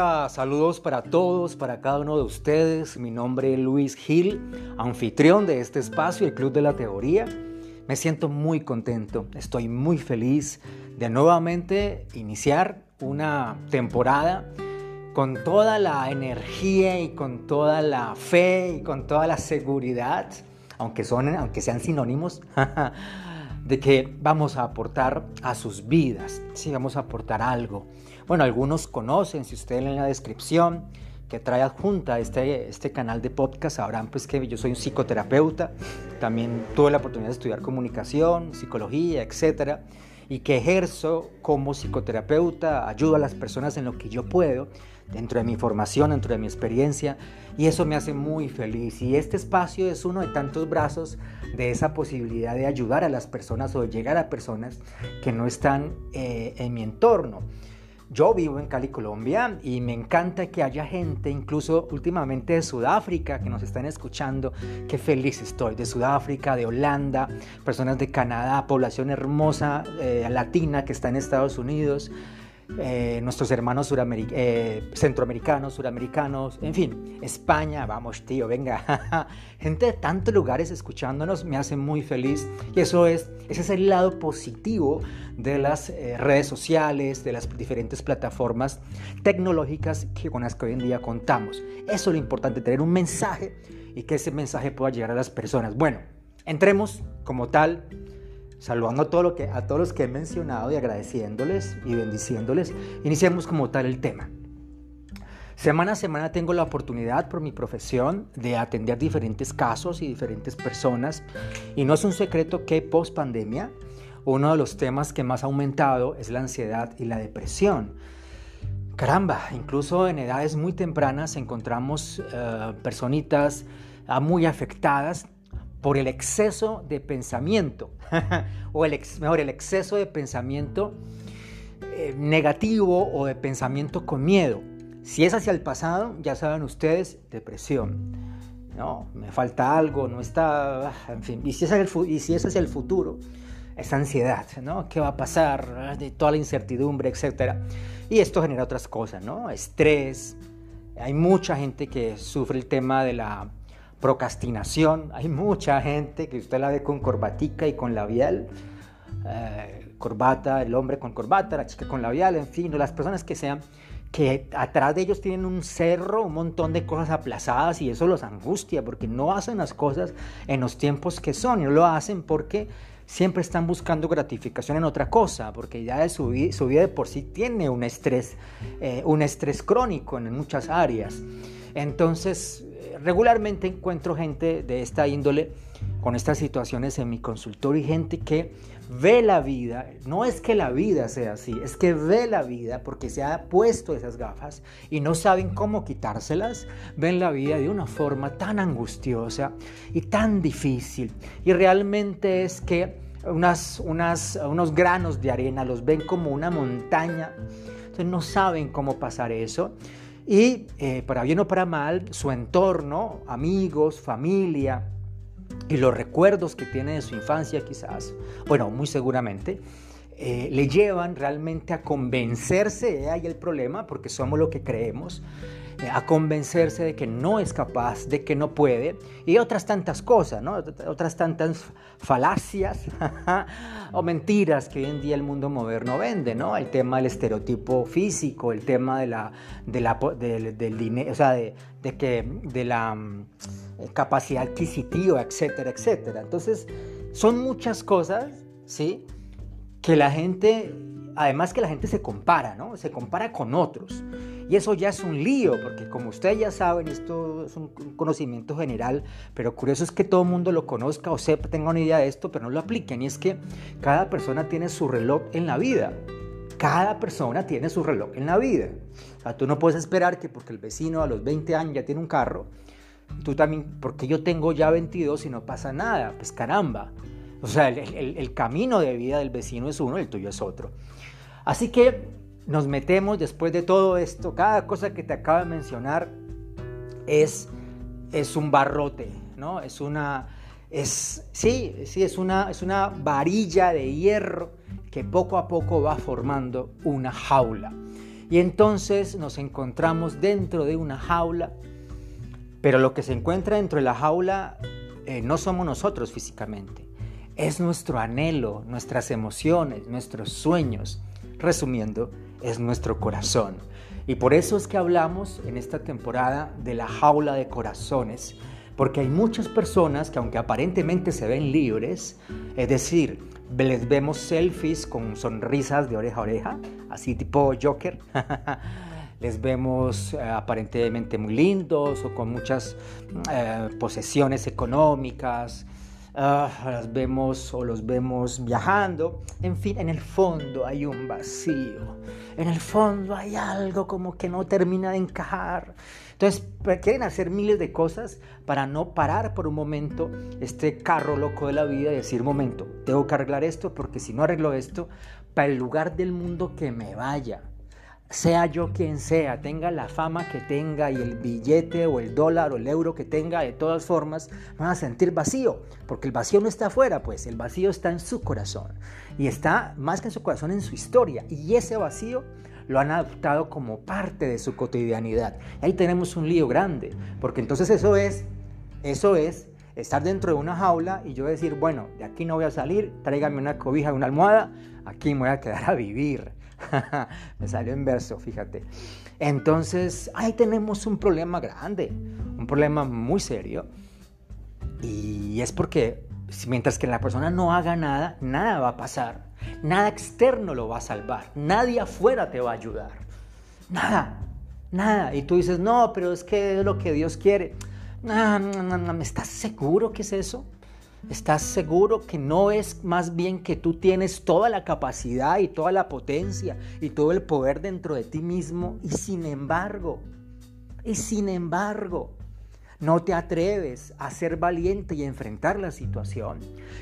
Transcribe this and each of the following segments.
Saludos para todos, para cada uno de ustedes. Mi nombre es Luis Gil, anfitrión de este espacio, el Club de la Teoría. Me siento muy contento, estoy muy feliz de nuevamente iniciar una temporada con toda la energía y con toda la fe y con toda la seguridad, aunque, son, aunque sean sinónimos, de que vamos a aportar a sus vidas, sí, vamos a aportar algo. Bueno, algunos conocen, si ustedes leen la descripción que trae adjunta este, este canal de podcast, sabrán pues que yo soy un psicoterapeuta, también tuve la oportunidad de estudiar comunicación, psicología, etcétera, y que ejerzo como psicoterapeuta, ayudo a las personas en lo que yo puedo, dentro de mi formación, dentro de mi experiencia, y eso me hace muy feliz. Y este espacio es uno de tantos brazos de esa posibilidad de ayudar a las personas o de llegar a personas que no están eh, en mi entorno. Yo vivo en Cali, Colombia, y me encanta que haya gente, incluso últimamente de Sudáfrica, que nos están escuchando. Qué feliz estoy, de Sudáfrica, de Holanda, personas de Canadá, población hermosa eh, latina que está en Estados Unidos. Eh, nuestros hermanos eh, centroamericanos, suramericanos, en fin, España, vamos tío, venga, gente de tantos lugares escuchándonos me hace muy feliz y eso es, ese es el lado positivo de las eh, redes sociales, de las diferentes plataformas tecnológicas que con las que hoy en día contamos. Eso es lo importante, tener un mensaje y que ese mensaje pueda llegar a las personas. Bueno, entremos como tal saludando a, todos los que he mencionado y agradeciéndoles y bendiciéndoles, iniciemos como tal el tema. Semana a semana tengo la oportunidad por mi profesión de atender diferentes casos y diferentes personas y no es un secreto que post pandemia uno de los temas que más ha aumentado es la ansiedad y la depresión. Caramba, incluso en edades muy tempranas encontramos eh, personitas ah, muy afectadas por el exceso de pensamiento, o el, mejor, el exceso de pensamiento eh, negativo o de pensamiento con miedo. Si es hacia el pasado, ya saben ustedes, depresión. No, me falta algo, no está, en fin. Y si es, el, y si es hacia el futuro, es ansiedad, ¿no? ¿Qué va a pasar? De toda la incertidumbre, etc. Y esto genera otras cosas, ¿no? Estrés. Hay mucha gente que sufre el tema de la procrastinación. Hay mucha gente que usted la ve con corbatica y con labial. Eh, corbata, el hombre con corbata, la chica con labial, en fin, las personas que sean, que atrás de ellos tienen un cerro, un montón de cosas aplazadas y eso los angustia porque no hacen las cosas en los tiempos que son y no lo hacen porque siempre están buscando gratificación en otra cosa, porque ya de su, vida de por sí tiene un estrés, eh, un estrés crónico en muchas áreas. Entonces, regularmente encuentro gente de esta índole con estas situaciones en mi consultorio y gente que ve la vida, no es que la vida sea así, es que ve la vida porque se ha puesto esas gafas y no saben cómo quitárselas, ven la vida de una forma tan angustiosa y tan difícil. Y realmente es que unas, unas, unos granos de arena los ven como una montaña, entonces no saben cómo pasar eso. Y eh, para bien o para mal, su entorno, amigos, familia y los recuerdos que tiene de su infancia quizás, bueno, muy seguramente, eh, le llevan realmente a convencerse, ahí el problema, porque somos lo que creemos, eh, a convencerse de que no es capaz, de que no puede, y otras tantas cosas, ¿no? otras tantas falacias o mentiras que hoy en día el mundo moderno vende, ¿no? El tema del estereotipo físico, el tema de la, de la, del dinero, o sea, de, de, que, de la mm, capacidad adquisitiva, etcétera, etcétera. Entonces, son muchas cosas, ¿sí? Que la gente, además que la gente se compara, ¿no? Se compara con otros. Y eso ya es un lío, porque como ustedes ya saben, esto es un conocimiento general, pero curioso es que todo el mundo lo conozca o sepa, tenga una idea de esto, pero no lo apliquen. Y es que cada persona tiene su reloj en la vida. Cada persona tiene su reloj en la vida. O sea, tú no puedes esperar que porque el vecino a los 20 años ya tiene un carro, tú también, porque yo tengo ya 22 y no pasa nada. Pues caramba. O sea, el, el camino de vida del vecino es uno, el tuyo es otro. Así que nos metemos después de todo esto, cada cosa que te acabo de mencionar es, es un barrote, ¿no? Es una, es, sí, sí, es una, es una varilla de hierro que poco a poco va formando una jaula. Y entonces nos encontramos dentro de una jaula, pero lo que se encuentra dentro de la jaula eh, no somos nosotros físicamente, es nuestro anhelo, nuestras emociones, nuestros sueños. Resumiendo, es nuestro corazón. Y por eso es que hablamos en esta temporada de la jaula de corazones, porque hay muchas personas que aunque aparentemente se ven libres, es decir, les vemos selfies con sonrisas de oreja a oreja, así tipo Joker, les vemos eh, aparentemente muy lindos o con muchas eh, posesiones económicas, Ah, las vemos o los vemos viajando. En fin, en el fondo hay un vacío. En el fondo hay algo como que no termina de encajar. Entonces, quieren hacer miles de cosas para no parar por un momento este carro loco de la vida y decir, momento, tengo que arreglar esto porque si no arreglo esto, para el lugar del mundo que me vaya sea yo quien sea, tenga la fama que tenga y el billete o el dólar o el euro que tenga, de todas formas, van a sentir vacío, porque el vacío no está afuera, pues el vacío está en su corazón y está más que en su corazón, en su historia. Y ese vacío lo han adoptado como parte de su cotidianidad. ahí tenemos un lío grande, porque entonces eso es, eso es estar dentro de una jaula y yo decir, bueno, de aquí no voy a salir, tráigame una cobija, una almohada, aquí me voy a quedar a vivir. Me salió en verso, fíjate. Entonces, ahí tenemos un problema grande, un problema muy serio. Y es porque mientras que la persona no haga nada, nada va a pasar. Nada externo lo va a salvar. Nadie afuera te va a ayudar. Nada, nada. Y tú dices, no, pero es que es lo que Dios quiere. No, no, no, no. ¿Estás seguro que es eso? ¿Estás seguro que no es más bien que tú tienes toda la capacidad y toda la potencia y todo el poder dentro de ti mismo y sin embargo, y sin embargo, no te atreves a ser valiente y enfrentar la situación,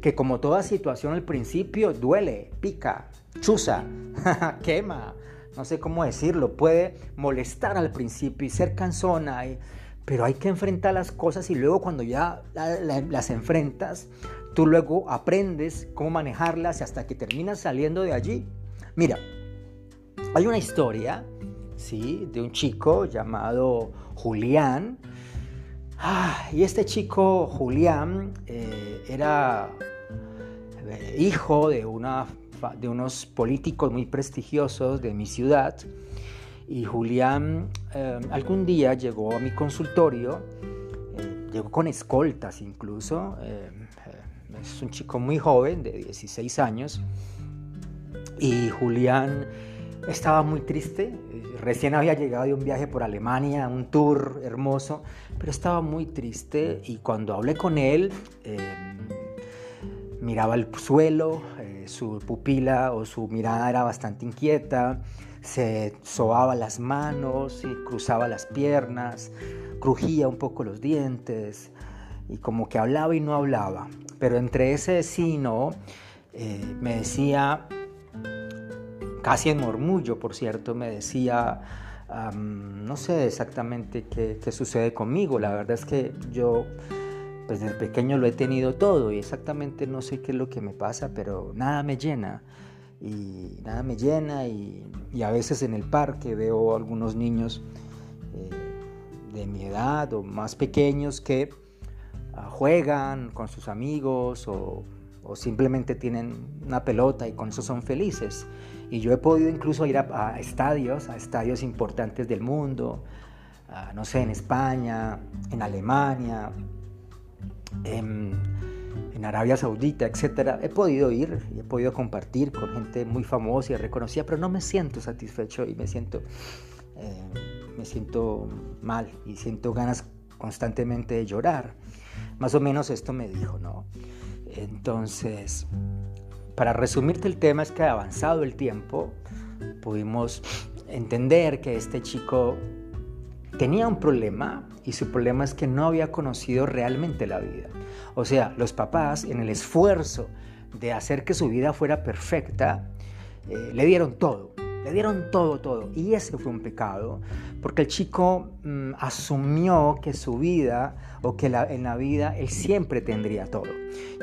que como toda situación al principio duele, pica, chuza, quema, no sé cómo decirlo, puede molestar al principio y ser cansona y pero hay que enfrentar las cosas y luego cuando ya las enfrentas, tú luego aprendes cómo manejarlas hasta que terminas saliendo de allí. Mira, hay una historia, ¿sí? De un chico llamado Julián. Ah, y este chico, Julián, eh, era eh, hijo de, una, de unos políticos muy prestigiosos de mi ciudad. Y Julián eh, algún día llegó a mi consultorio, eh, llegó con escoltas incluso, eh, es un chico muy joven, de 16 años, y Julián estaba muy triste, recién había llegado de un viaje por Alemania, un tour hermoso, pero estaba muy triste y cuando hablé con él, miraba el suelo, su pupila o su mirada era bastante inquieta, se sobaba las manos y cruzaba las piernas, crujía un poco los dientes y como que hablaba y no hablaba. Pero entre ese sí y no, me decía, casi en murmullo, por cierto, me decía, no sé exactamente qué, qué, sucede conmigo. La verdad es que yo, pues desde pequeño lo he tenido todo y exactamente no sé qué es lo que me pasa, pero nada me llena y nada me llena y, a veces en el parque veo algunos niños eh, de mi edad o más pequeños que ah, juegan con sus amigos o, simplemente tienen una pelota y con eso son felices. Y yo he podido incluso ir a, estadios, a estadios importantes del mundo, no sé, en España, en Alemania, en, en Arabia Saudita, etcétera, he podido ir y he podido compartir con gente muy famosa y reconocida, pero no me siento satisfecho y me siento, eh, me siento mal y siento ganas constantemente de llorar. Más o menos esto me dijo, ¿no? Entonces, para resumirte el tema es que avanzado el tiempo, pudimos entender que este chico tenía un problema y su problema es que no había conocido realmente la vida. O sea, los papás en el esfuerzo de hacer que su vida fuera perfecta, eh, le dieron todo. le dieron todo, todo. Y ese fue un pecado, porque el chico mm, asumió que su vida o que en la vida él siempre tendría todo.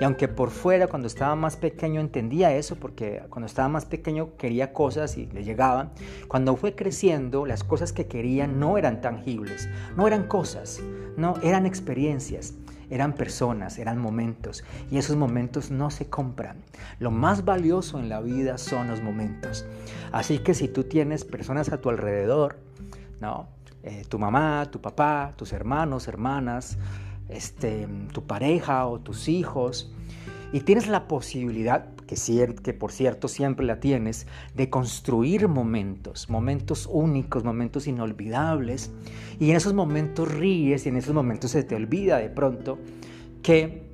Y aunque por fuera cuando estaba más pequeño entendía eso, porque cuando estaba más pequeño quería cosas y le llegaban, cuando fue creciendo las cosas que quería no eran tangibles, no eran cosas, no eran experiencias eran personas, eran momentos y esos momentos no se compran. Lo más valioso en la vida son los momentos. Así que si tú tienes personas a tu alrededor, ¿no? Eh, tu mamá, tu papá, tus hermanos, hermanas, este, tu pareja o tus hijos, y tienes la posibilidad, que, que por cierto siempre la tienes, de construir momentos, momentos únicos, momentos inolvidables. Y en esos momentos ríes y en esos momentos se te olvida de pronto que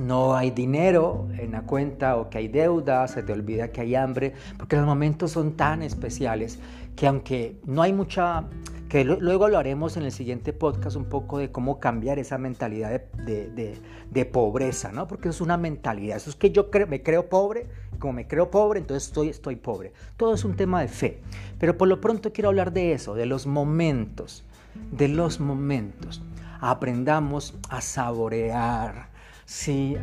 no hay dinero en la cuenta o que hay deuda, se te olvida que hay hambre, porque los momentos son tan especiales que aunque no hay mucha que luego lo haremos en el siguiente podcast un poco de cómo cambiar esa mentalidad de, pobreza, ¿no? Porque eso es una mentalidad, eso es que yo me creo pobre, como me creo pobre, entonces estoy, estoy pobre. Todo es un tema de fe, pero por lo pronto quiero hablar de eso, de los momentos, de los momentos. Aprendamos a saborear Sí,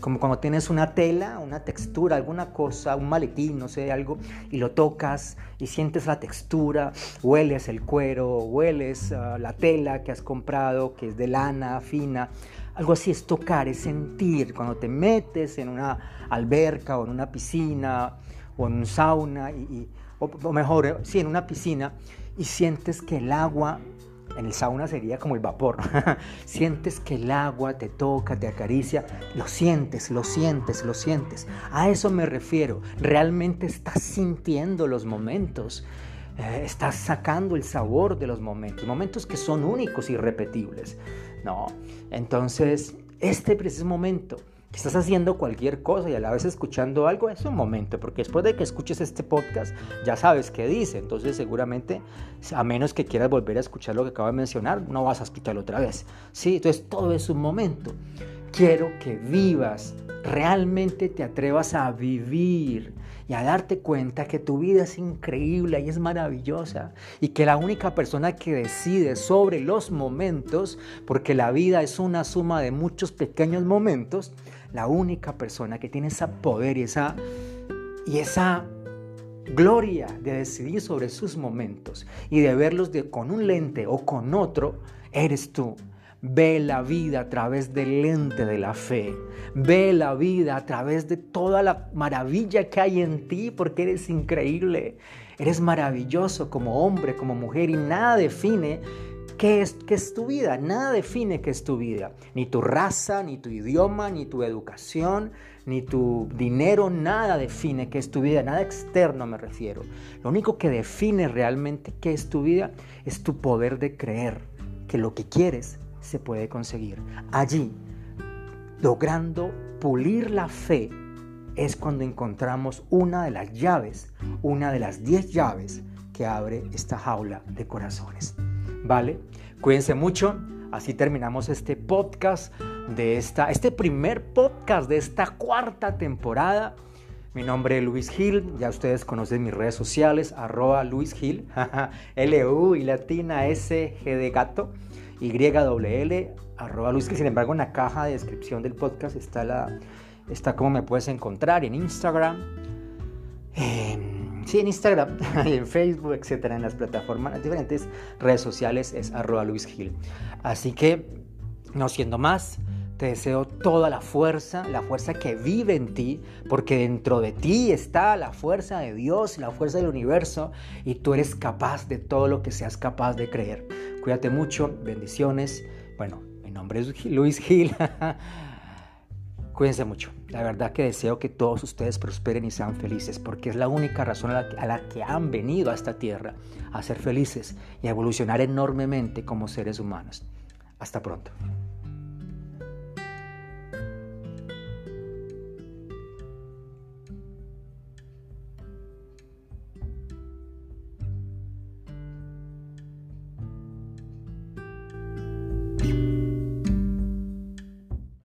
como cuando tienes una tela, una textura, alguna cosa, un maletín, no sé, algo, y lo tocas y sientes la textura, hueles el cuero, hueles ah, la tela que has comprado, que es de lana fina. Algo así es tocar, es sentir. Cuando te metes en una alberca o en una piscina o en un sauna, y, o mejor, eh, sí, en una piscina, y sientes que el agua en el sauna sería como el vapor. sientes que el agua te toca, te acaricia, lo sientes, lo sientes, lo sientes. A eso me refiero. Realmente estás sintiendo los momentos. Eh, estás sacando el sabor de los momentos, momentos que son únicos y repetibles. No, entonces este preciso momento que estás haciendo cualquier cosa y a la vez escuchando algo, es un momento, porque después de que escuches este podcast ya sabes qué dice, entonces seguramente, a menos que quieras volver a escuchar lo que acabo de mencionar, no vas a escucharlo otra vez. Sí, entonces todo es un momento. Quiero que vivas, realmente te atrevas a vivir y a darte cuenta que tu vida es increíble y es maravillosa y que la única persona que decide sobre los momentos, porque la vida es una suma de muchos pequeños momentos, la única persona que tiene ese poder y esa, y esa gloria de decidir sobre sus momentos y de verlos de, con un lente o con otro, eres tú. Ve la vida a través del lente de la fe. Ve la vida a través de toda la maravilla que hay en ti porque eres increíble. Eres maravilloso como hombre, como mujer y nada define ¿Qué es, ¿Qué es tu vida? Nada define qué es tu vida. Ni tu raza, ni tu idioma, ni tu educación, ni tu dinero, nada define qué es tu vida. Nada externo me refiero. Lo único que define realmente qué es tu vida es tu poder de creer que lo que quieres se puede conseguir. Allí, logrando pulir la fe, es cuando encontramos una de las llaves, una de las diez llaves que abre esta jaula de corazones. ¿Vale? Cuídense mucho. Así terminamos este podcast de esta, este primer podcast de esta cuarta temporada. Mi nombre es Luis Gil, ya ustedes conocen mis redes sociales, arroba Luis Gil, L-U y latina S G de gato, Y W L, arroba Luis Gil. Sin embargo, en la caja de descripción del podcast está, la, está como me puedes encontrar en Instagram. Sí, en Instagram, en Facebook, etcétera, en las plataformas, las diferentes redes sociales es arroba Luis Gil. Así que, no siendo más, te deseo toda la fuerza, la fuerza que vive en ti, porque dentro de ti está la fuerza de Dios, la fuerza del universo, y tú eres capaz de todo lo que seas capaz de creer. Cuídate mucho, bendiciones. Bueno, mi nombre es Luis Gil. Cuídense mucho. La verdad que deseo que todos ustedes prosperen y sean felices, porque es la única razón a la, que, han venido a esta tierra, a ser felices y a evolucionar enormemente como seres humanos. Hasta pronto.